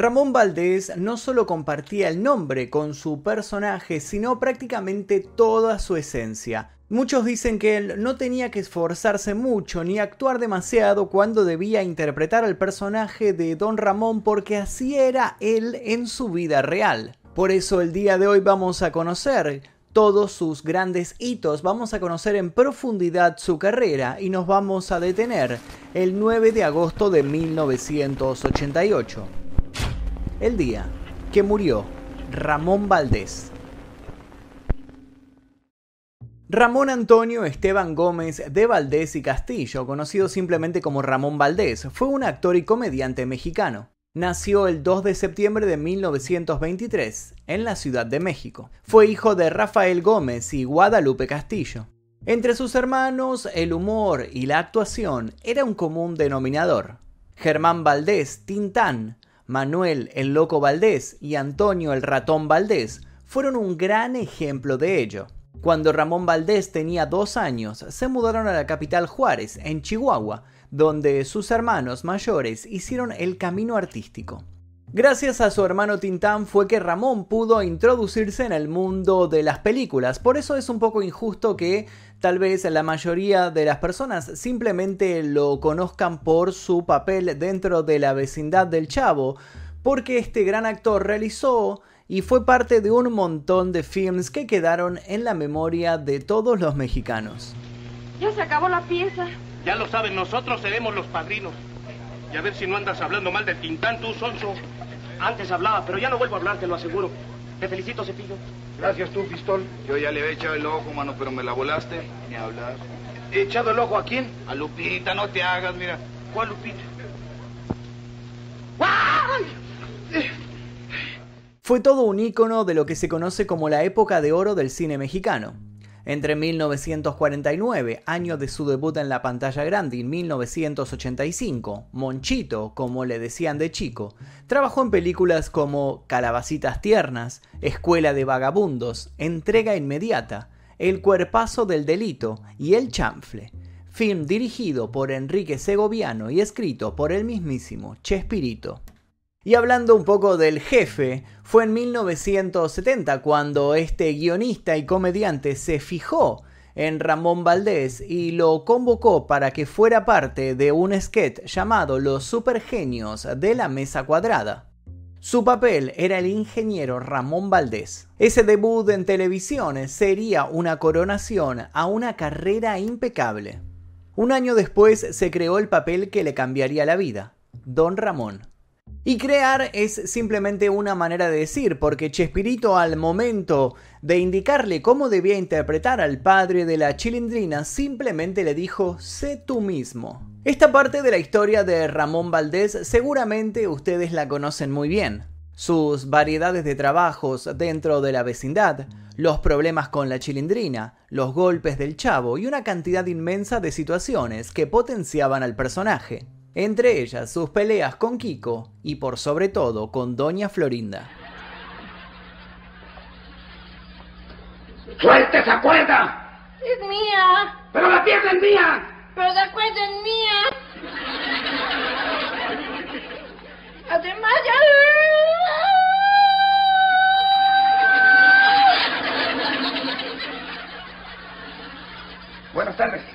Ramón Valdés no solo compartía el nombre con su personaje, sino prácticamente toda su esencia. Muchos dicen que él no tenía que esforzarse mucho ni actuar demasiado cuando debía interpretar al personaje de Don Ramón porque así era él en su vida real. Por eso el día de hoy vamos a conocer todos sus grandes hitos, vamos a conocer en profundidad su carrera y nos vamos a detener el 9 de agosto de 1988 el día que murió Ramón Valdés. Ramón Antonio Esteban Gómez de Valdés y Castillo, conocido simplemente como Ramón Valdés, fue un actor y comediante mexicano. Nació el 2 de septiembre de 1923 en la Ciudad de México. Fue hijo de Rafael Gómez y Guadalupe Castillo. Entre sus hermanos, el humor y la actuación era un común denominador. Germán Valdés, Tintán, Manuel el Loco Valdés y Antonio el Ratón Valdés fueron un gran ejemplo de ello. Cuando Ramón Valdés tenía dos años, se mudaron a la capital Juárez, en Chihuahua, donde sus hermanos mayores hicieron el camino artístico. Gracias a su hermano Tintán fue que Ramón pudo introducirse en el mundo de las películas, por eso es un poco injusto que tal vez la mayoría de las personas simplemente lo conozcan por su papel dentro de la vecindad del Chavo, porque este gran actor realizó y fue parte de un montón de films que quedaron en la memoria de todos los mexicanos. Ya se acabó la pieza. Ya lo saben, nosotros seremos los padrinos. Y a ver si no andas hablando mal de Tintán, tú, Sonso. Antes hablaba, pero ya no vuelvo a hablar, te lo aseguro. Te felicito, Cepillo. Gracias tú, Pistol. Yo ya le había echado el ojo, mano, pero me la volaste. Ni hablar. ¿He echado el ojo a quién? A Lupita, no te hagas, mira. ¿Cuál Lupita? Fue todo un ícono de lo que se conoce como la época de oro del cine mexicano. Entre 1949, año de su debut en la pantalla grande, y 1985, Monchito, como le decían de chico, trabajó en películas como Calabacitas Tiernas, Escuela de Vagabundos, Entrega Inmediata, El Cuerpazo del Delito y El Chanfle, film dirigido por Enrique Segoviano y escrito por el mismísimo Chespirito. Y hablando un poco del jefe, fue en 1970 cuando este guionista y comediante se fijó en Ramón Valdés y lo convocó para que fuera parte de un sketch llamado Los Supergenios de la Mesa Cuadrada. Su papel era el ingeniero Ramón Valdés. Ese debut en televisión sería una coronación a una carrera impecable. Un año después se creó el papel que le cambiaría la vida, Don Ramón. Y crear es simplemente una manera de decir, porque Chespirito al momento de indicarle cómo debía interpretar al padre de la chilindrina, simplemente le dijo, sé tú mismo. Esta parte de la historia de Ramón Valdés seguramente ustedes la conocen muy bien. Sus variedades de trabajos dentro de la vecindad, los problemas con la chilindrina, los golpes del chavo y una cantidad inmensa de situaciones que potenciaban al personaje entre ellas sus peleas con Kiko y por sobre todo con Doña Florinda. ¡Suelte esa cuerda! Es mía. ¡Pero la pieza es mía! Pero la cuerda es mía. Además ya... Buenas tardes.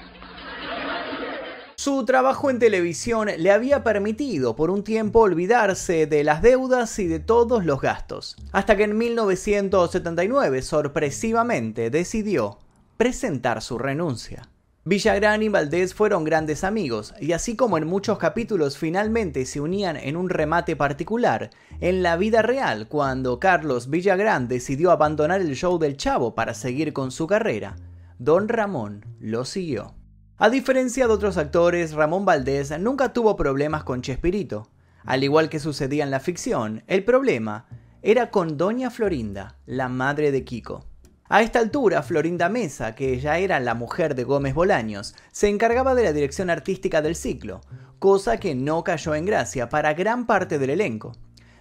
Su trabajo en televisión le había permitido por un tiempo olvidarse de las deudas y de todos los gastos, hasta que en 1979 sorpresivamente decidió presentar su renuncia. Villagrán y Valdés fueron grandes amigos, y así como en muchos capítulos finalmente se unían en un remate particular, en la vida real, cuando Carlos Villagrán decidió abandonar el show del Chavo para seguir con su carrera, Don Ramón lo siguió. A diferencia de otros actores, Ramón Valdés nunca tuvo problemas con Chespirito. Al igual que sucedía en la ficción, el problema era con Doña Florinda, la madre de Kiko. A esta altura, Florinda Mesa, que ya era la mujer de Gómez Bolaños, se encargaba de la dirección artística del ciclo, cosa que no cayó en gracia para gran parte del elenco.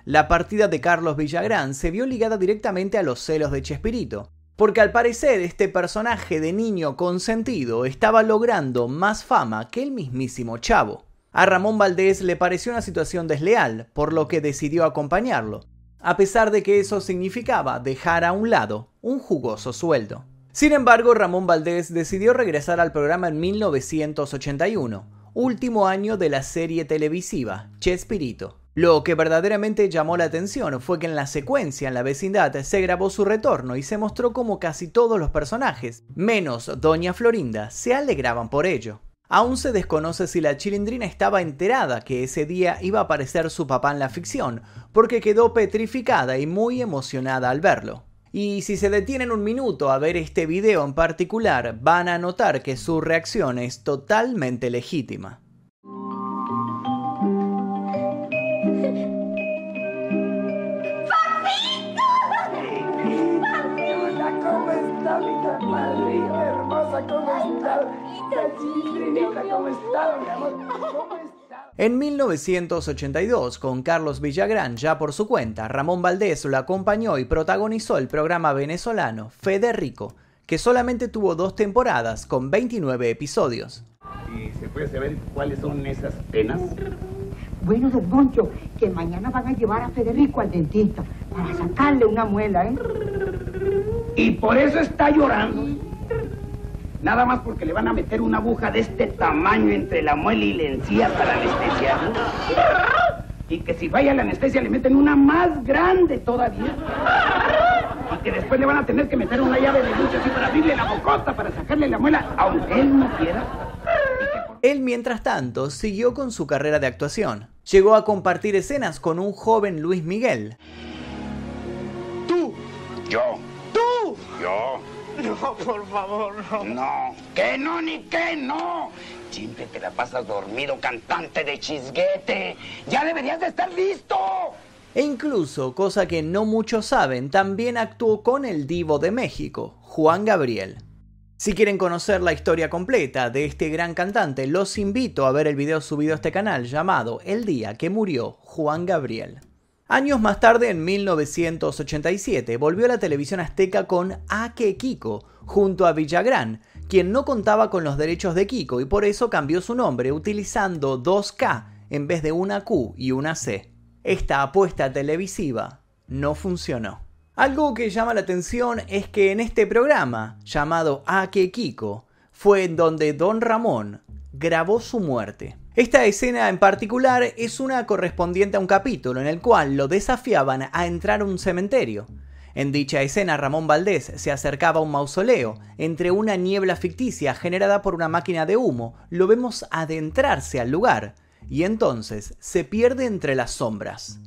La partida de Carlos Villagrán se vio ligada directamente a los celos de Chespirito, porque al parecer este personaje de niño consentido estaba logrando más fama que el mismísimo Chavo. A Ramón Valdés le pareció una situación desleal, por lo que decidió acompañarlo, a pesar de que eso significaba dejar a un lado un jugoso sueldo. Sin embargo, Ramón Valdés decidió regresar al programa en 1981, último año de la serie televisiva Chespirito. Lo que verdaderamente llamó la atención fue que en la secuencia en la vecindad se grabó su retorno y se mostró como casi todos los personajes, menos Doña Florinda, se alegraban por ello. Aún se desconoce si la chilindrina estaba enterada que ese día iba a aparecer su papá en la ficción, porque quedó petrificada y muy emocionada al verlo. Y si se detienen un minuto a ver este video en particular, van a notar que su reacción es totalmente legítima. Mi madrina hermosa? ¿Cómo está? ¿cómo está, mi amor? ¿Cómo está? En 1982, con Carlos Villagrán ya por su cuenta, Ramón Valdés lo acompañó y protagonizó el programa venezolano Federico, que solamente tuvo dos temporadas con 29 episodios. ¿Y se puede saber cuáles son esas penas? Bueno, don Moncho, que mañana van a llevar a Federico al dentista para sacarle una muela, ¿eh? Y por eso está llorando. Nada más porque le van a meter una aguja de este tamaño entre la muela y la encía para anestesiarlo. Y que si vaya la anestesia le meten una más grande todavía. Y que después le van a tener que meter una llave de luz así para abrirle la bocota para sacarle la muela, aunque él no quiera. Él, mientras tanto, siguió con su carrera de actuación. Llegó a compartir escenas con un joven Luis Miguel. Tú. Yo. Yo. No, por favor, no. No. Que no ni que no. Siempre te la pasas dormido, cantante de chisguete. Ya deberías de estar listo. E incluso, cosa que no muchos saben, también actuó con el divo de México, Juan Gabriel. Si quieren conocer la historia completa de este gran cantante, los invito a ver el video subido a este canal llamado El día que murió Juan Gabriel. Años más tarde, en 1987, volvió a la televisión azteca con Ake Kiko, junto a Villagrán, quien no contaba con los derechos de Kiko y por eso cambió su nombre utilizando dos K en vez de una Q y una C. Esta apuesta televisiva no funcionó. Algo que llama la atención es que en este programa, llamado Ake Kiko, fue en donde Don Ramón grabó su muerte. Esta escena en particular es una correspondiente a un capítulo en el cual lo desafiaban a entrar a un cementerio. En dicha escena Ramón Valdés se acercaba a un mausoleo, entre una niebla ficticia generada por una máquina de humo, lo vemos adentrarse al lugar, y entonces se pierde entre las sombras.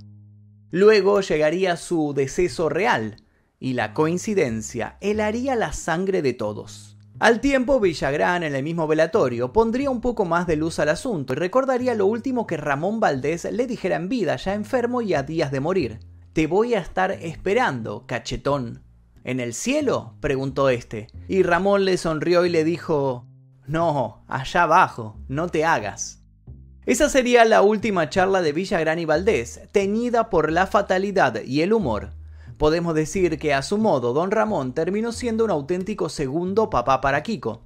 Luego llegaría su deceso real, y la coincidencia helaría la sangre de todos. Al tiempo, Villagrán, en el mismo velatorio, pondría un poco más de luz al asunto y recordaría lo último que Ramón Valdés le dijera en vida, ya enfermo y a días de morir. Te voy a estar esperando, cachetón. ¿En el cielo? preguntó este, y Ramón le sonrió y le dijo No, allá abajo, no te hagas. Esa sería la última charla de Villagrán y Valdés, teñida por la fatalidad y el humor. Podemos decir que a su modo Don Ramón terminó siendo un auténtico segundo papá para Kiko.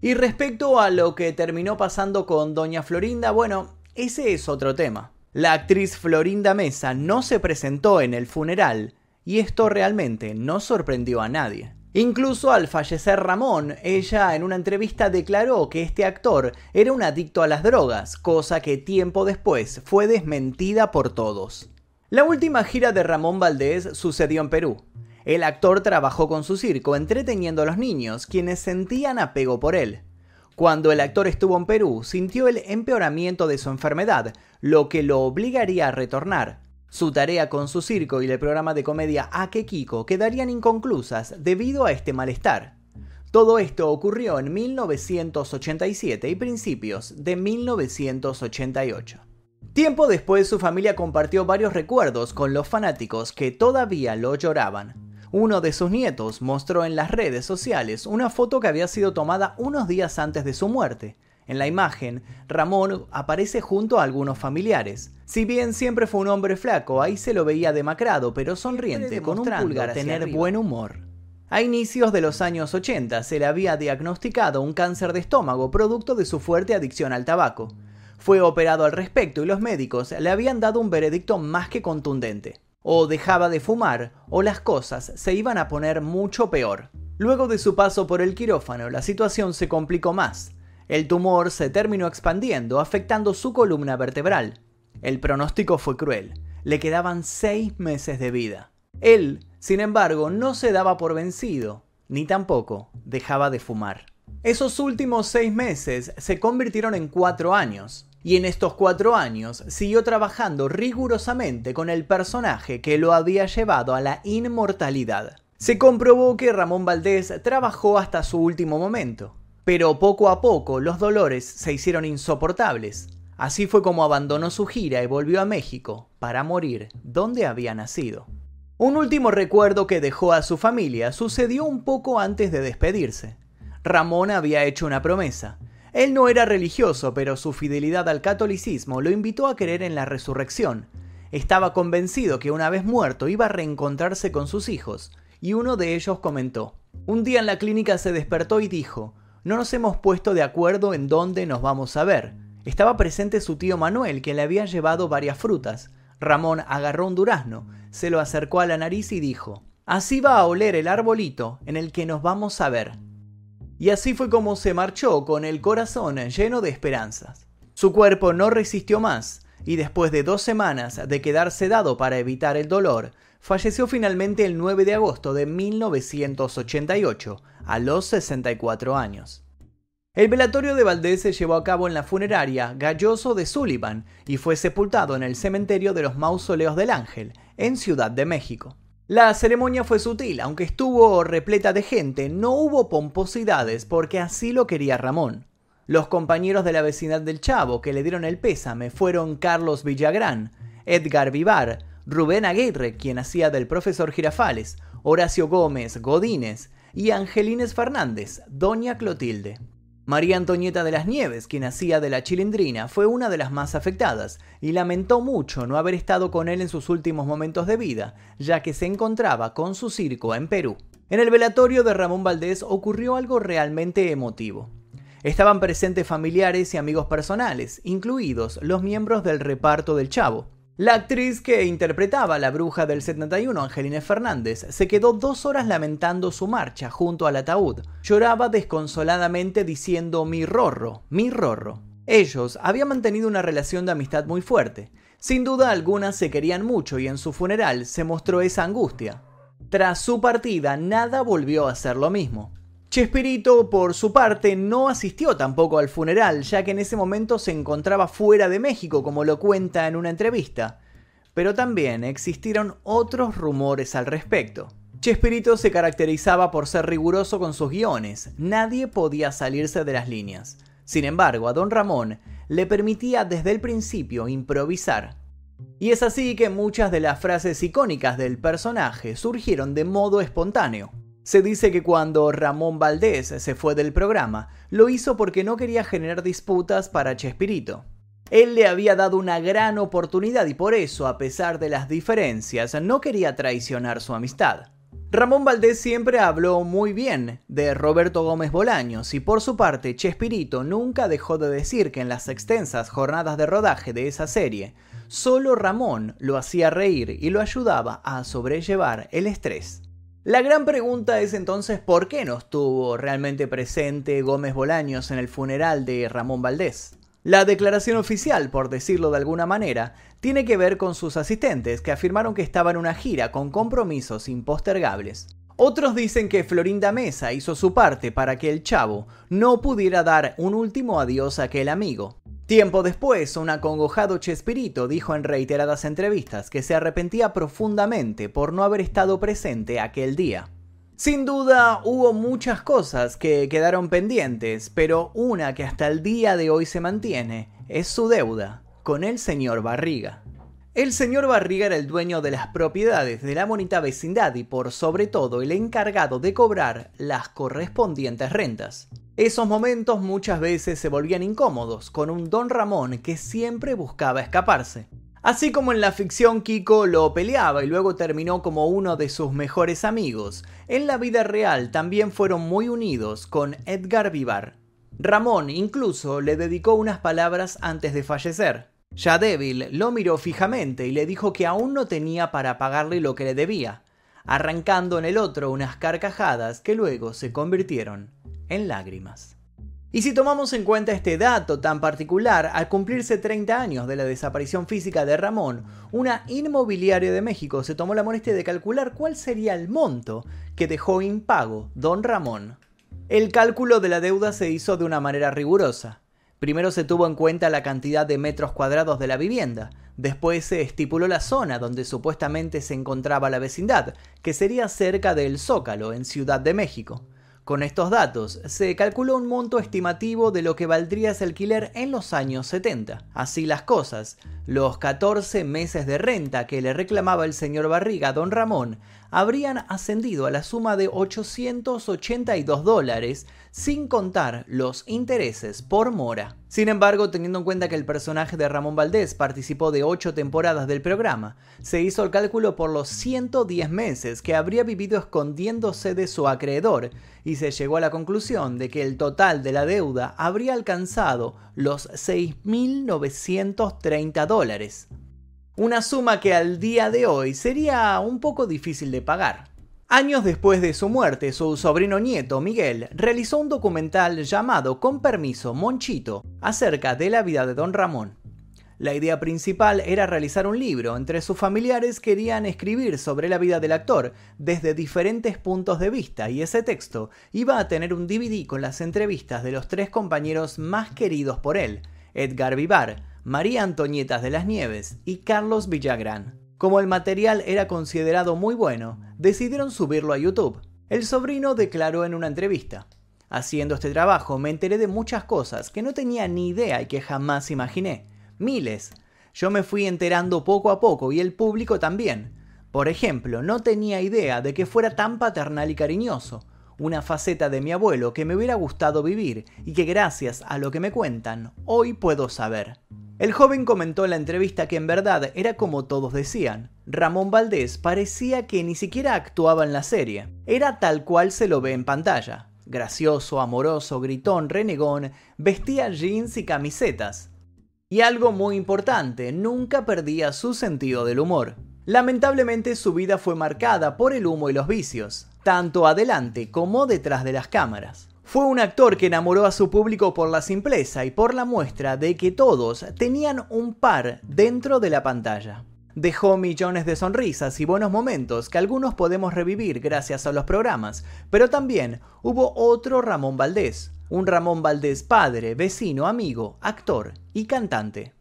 Y respecto a lo que terminó pasando con Doña Florinda, bueno, ese es otro tema. La actriz Florinda Mesa no se presentó en el funeral y esto realmente no sorprendió a nadie. Incluso al fallecer Ramón, ella en una entrevista declaró que este actor era un adicto a las drogas, cosa que tiempo después fue desmentida por todos. La última gira de Ramón Valdés sucedió en Perú. El actor trabajó con su circo entreteniendo a los niños, quienes sentían apego por él. Cuando el actor estuvo en Perú, sintió el empeoramiento de su enfermedad, lo que lo obligaría a retornar. Su tarea con su circo y el programa de comedia Ake Kiko quedarían inconclusas debido a este malestar. Todo esto ocurrió en 1987 y principios de 1988. Tiempo después su familia compartió varios recuerdos con los fanáticos que todavía lo lloraban. Uno de sus nietos mostró en las redes sociales una foto que había sido tomada unos días antes de su muerte. En la imagen, Ramón aparece junto a algunos familiares. Si bien siempre fue un hombre flaco, ahí se lo veía demacrado, pero sonriente, con un pulgar tener buen humor. A inicios de los años 80 se le había diagnosticado un cáncer de estómago producto de su fuerte adicción al tabaco. Fue operado al respecto y los médicos le habían dado un veredicto más que contundente. O dejaba de fumar o las cosas se iban a poner mucho peor. Luego de su paso por el quirófano, la situación se complicó más. El tumor se terminó expandiendo, afectando su columna vertebral. El pronóstico fue cruel. Le quedaban seis meses de vida. Él, sin embargo, no se daba por vencido, ni tampoco dejaba de fumar. Esos últimos seis meses se convirtieron en cuatro años, y en estos cuatro años siguió trabajando rigurosamente con el personaje que lo había llevado a la inmortalidad. Se comprobó que Ramón Valdés trabajó hasta su último momento, pero poco a poco los dolores se hicieron insoportables. Así fue como abandonó su gira y volvió a México para morir donde había nacido. Un último recuerdo que dejó a su familia sucedió un poco antes de despedirse. Ramón había hecho una promesa. Él no era religioso, pero su fidelidad al catolicismo lo invitó a creer en la resurrección. Estaba convencido que una vez muerto iba a reencontrarse con sus hijos, y uno de ellos comentó, un día en la clínica se despertó y dijo, no nos hemos puesto de acuerdo en dónde nos vamos a ver. Estaba presente su tío Manuel, que le había llevado varias frutas. Ramón agarró un durazno, se lo acercó a la nariz y dijo, así va a oler el arbolito en el que nos vamos a ver. Y así fue como se marchó con el corazón lleno de esperanzas. Su cuerpo no resistió más y después de dos semanas de quedar sedado para evitar el dolor, falleció finalmente el 9 de agosto de 1988, a los 64 años. El velatorio de Valdés se llevó a cabo en la funeraria Galloso de Sullivan y fue sepultado en el cementerio de los Mausoleos del Ángel, en Ciudad de México. La ceremonia fue sutil, aunque estuvo repleta de gente, no hubo pomposidades porque así lo quería Ramón. Los compañeros de la vecindad del Chavo que le dieron el pésame fueron Carlos Villagrán, Edgar Vivar, Rubén Aguirre, quien hacía del profesor Girafales, Horacio Gómez, Godínez y Angelines Fernández, Doña Clotilde. María Antonieta de las Nieves, quien hacía de la chilindrina, fue una de las más afectadas y lamentó mucho no haber estado con él en sus últimos momentos de vida, ya que se encontraba con su circo en Perú. En el velatorio de Ramón Valdés ocurrió algo realmente emotivo. Estaban presentes familiares y amigos personales, incluidos los miembros del reparto del Chavo. La actriz que interpretaba a la bruja del 71, Angelina Fernández, se quedó dos horas lamentando su marcha junto al ataúd. Lloraba desconsoladamente diciendo mi rorro, mi rorro. Ellos habían mantenido una relación de amistad muy fuerte. Sin duda alguna se querían mucho y en su funeral se mostró esa angustia. Tras su partida nada volvió a ser lo mismo. Chespirito, por su parte, no asistió tampoco al funeral, ya que en ese momento se encontraba fuera de México, como lo cuenta en una entrevista. Pero también existieron otros rumores al respecto. Chespirito se caracterizaba por ser riguroso con sus guiones, nadie podía salirse de las líneas. Sin embargo, a don Ramón le permitía desde el principio improvisar. Y es así que muchas de las frases icónicas del personaje surgieron de modo espontáneo. Se dice que cuando Ramón Valdés se fue del programa, lo hizo porque no quería generar disputas para Chespirito. Él le había dado una gran oportunidad y por eso, a pesar de las diferencias, no quería traicionar su amistad. Ramón Valdés siempre habló muy bien de Roberto Gómez Bolaños y por su parte Chespirito nunca dejó de decir que en las extensas jornadas de rodaje de esa serie, solo Ramón lo hacía reír y lo ayudaba a sobrellevar el estrés. La gran pregunta es entonces por qué no estuvo realmente presente Gómez Bolaños en el funeral de Ramón Valdés. La declaración oficial, por decirlo de alguna manera, tiene que ver con sus asistentes que afirmaron que estaba en una gira con compromisos impostergables. Otros dicen que Florinda Mesa hizo su parte para que el chavo no pudiera dar un último adiós a aquel amigo. Tiempo después, un acongojado Chespirito dijo en reiteradas entrevistas que se arrepentía profundamente por no haber estado presente aquel día. Sin duda hubo muchas cosas que quedaron pendientes, pero una que hasta el día de hoy se mantiene es su deuda con el señor Barriga. El señor Barriga era el dueño de las propiedades de la bonita vecindad y por sobre todo el encargado de cobrar las correspondientes rentas. Esos momentos muchas veces se volvían incómodos con un don Ramón que siempre buscaba escaparse. Así como en la ficción Kiko lo peleaba y luego terminó como uno de sus mejores amigos, en la vida real también fueron muy unidos con Edgar Vivar. Ramón incluso le dedicó unas palabras antes de fallecer. Ya débil, lo miró fijamente y le dijo que aún no tenía para pagarle lo que le debía, arrancando en el otro unas carcajadas que luego se convirtieron en lágrimas. Y si tomamos en cuenta este dato tan particular, al cumplirse 30 años de la desaparición física de Ramón, una inmobiliaria de México se tomó la molestia de calcular cuál sería el monto que dejó impago don Ramón. El cálculo de la deuda se hizo de una manera rigurosa. Primero se tuvo en cuenta la cantidad de metros cuadrados de la vivienda, después se estipuló la zona donde supuestamente se encontraba la vecindad, que sería cerca del Zócalo, en Ciudad de México. Con estos datos, se calculó un monto estimativo de lo que valdría ese alquiler en los años 70. Así las cosas, los 14 meses de renta que le reclamaba el señor Barriga a don Ramón habrían ascendido a la suma de 882 dólares, sin contar los intereses por mora. Sin embargo, teniendo en cuenta que el personaje de Ramón Valdés participó de 8 temporadas del programa, se hizo el cálculo por los 110 meses que habría vivido escondiéndose de su acreedor y se llegó a la conclusión de que el total de la deuda habría alcanzado los 6.930 dólares una suma que al día de hoy sería un poco difícil de pagar. Años después de su muerte, su sobrino nieto, Miguel, realizó un documental llamado Con permiso, Monchito, acerca de la vida de don Ramón. La idea principal era realizar un libro, entre sus familiares querían escribir sobre la vida del actor desde diferentes puntos de vista y ese texto iba a tener un DVD con las entrevistas de los tres compañeros más queridos por él, Edgar Vivar, María Antonieta de las Nieves y Carlos Villagrán. Como el material era considerado muy bueno, decidieron subirlo a YouTube. El sobrino declaró en una entrevista, Haciendo este trabajo me enteré de muchas cosas que no tenía ni idea y que jamás imaginé. Miles. Yo me fui enterando poco a poco y el público también. Por ejemplo, no tenía idea de que fuera tan paternal y cariñoso una faceta de mi abuelo que me hubiera gustado vivir y que gracias a lo que me cuentan, hoy puedo saber. El joven comentó en la entrevista que en verdad era como todos decían. Ramón Valdés parecía que ni siquiera actuaba en la serie. Era tal cual se lo ve en pantalla. Gracioso, amoroso, gritón, renegón, vestía jeans y camisetas. Y algo muy importante, nunca perdía su sentido del humor. Lamentablemente su vida fue marcada por el humo y los vicios, tanto adelante como detrás de las cámaras. Fue un actor que enamoró a su público por la simpleza y por la muestra de que todos tenían un par dentro de la pantalla. Dejó millones de sonrisas y buenos momentos que algunos podemos revivir gracias a los programas, pero también hubo otro Ramón Valdés, un Ramón Valdés padre, vecino, amigo, actor y cantante.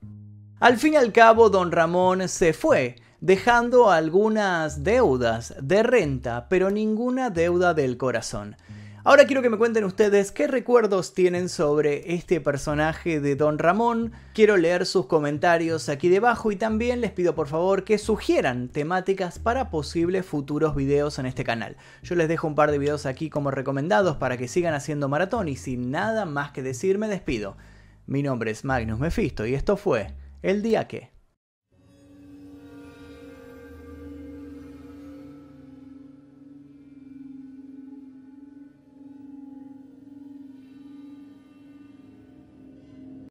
Al fin y al cabo, don Ramón se fue, dejando algunas deudas de renta, pero ninguna deuda del corazón. Ahora quiero que me cuenten ustedes qué recuerdos tienen sobre este personaje de Don Ramón. Quiero leer sus comentarios aquí debajo y también les pido por favor que sugieran temáticas para posibles futuros videos en este canal. Yo les dejo un par de videos aquí como recomendados para que sigan haciendo maratón y sin nada más que decir me despido. Mi nombre es Magnus Mephisto y esto fue El Día Que.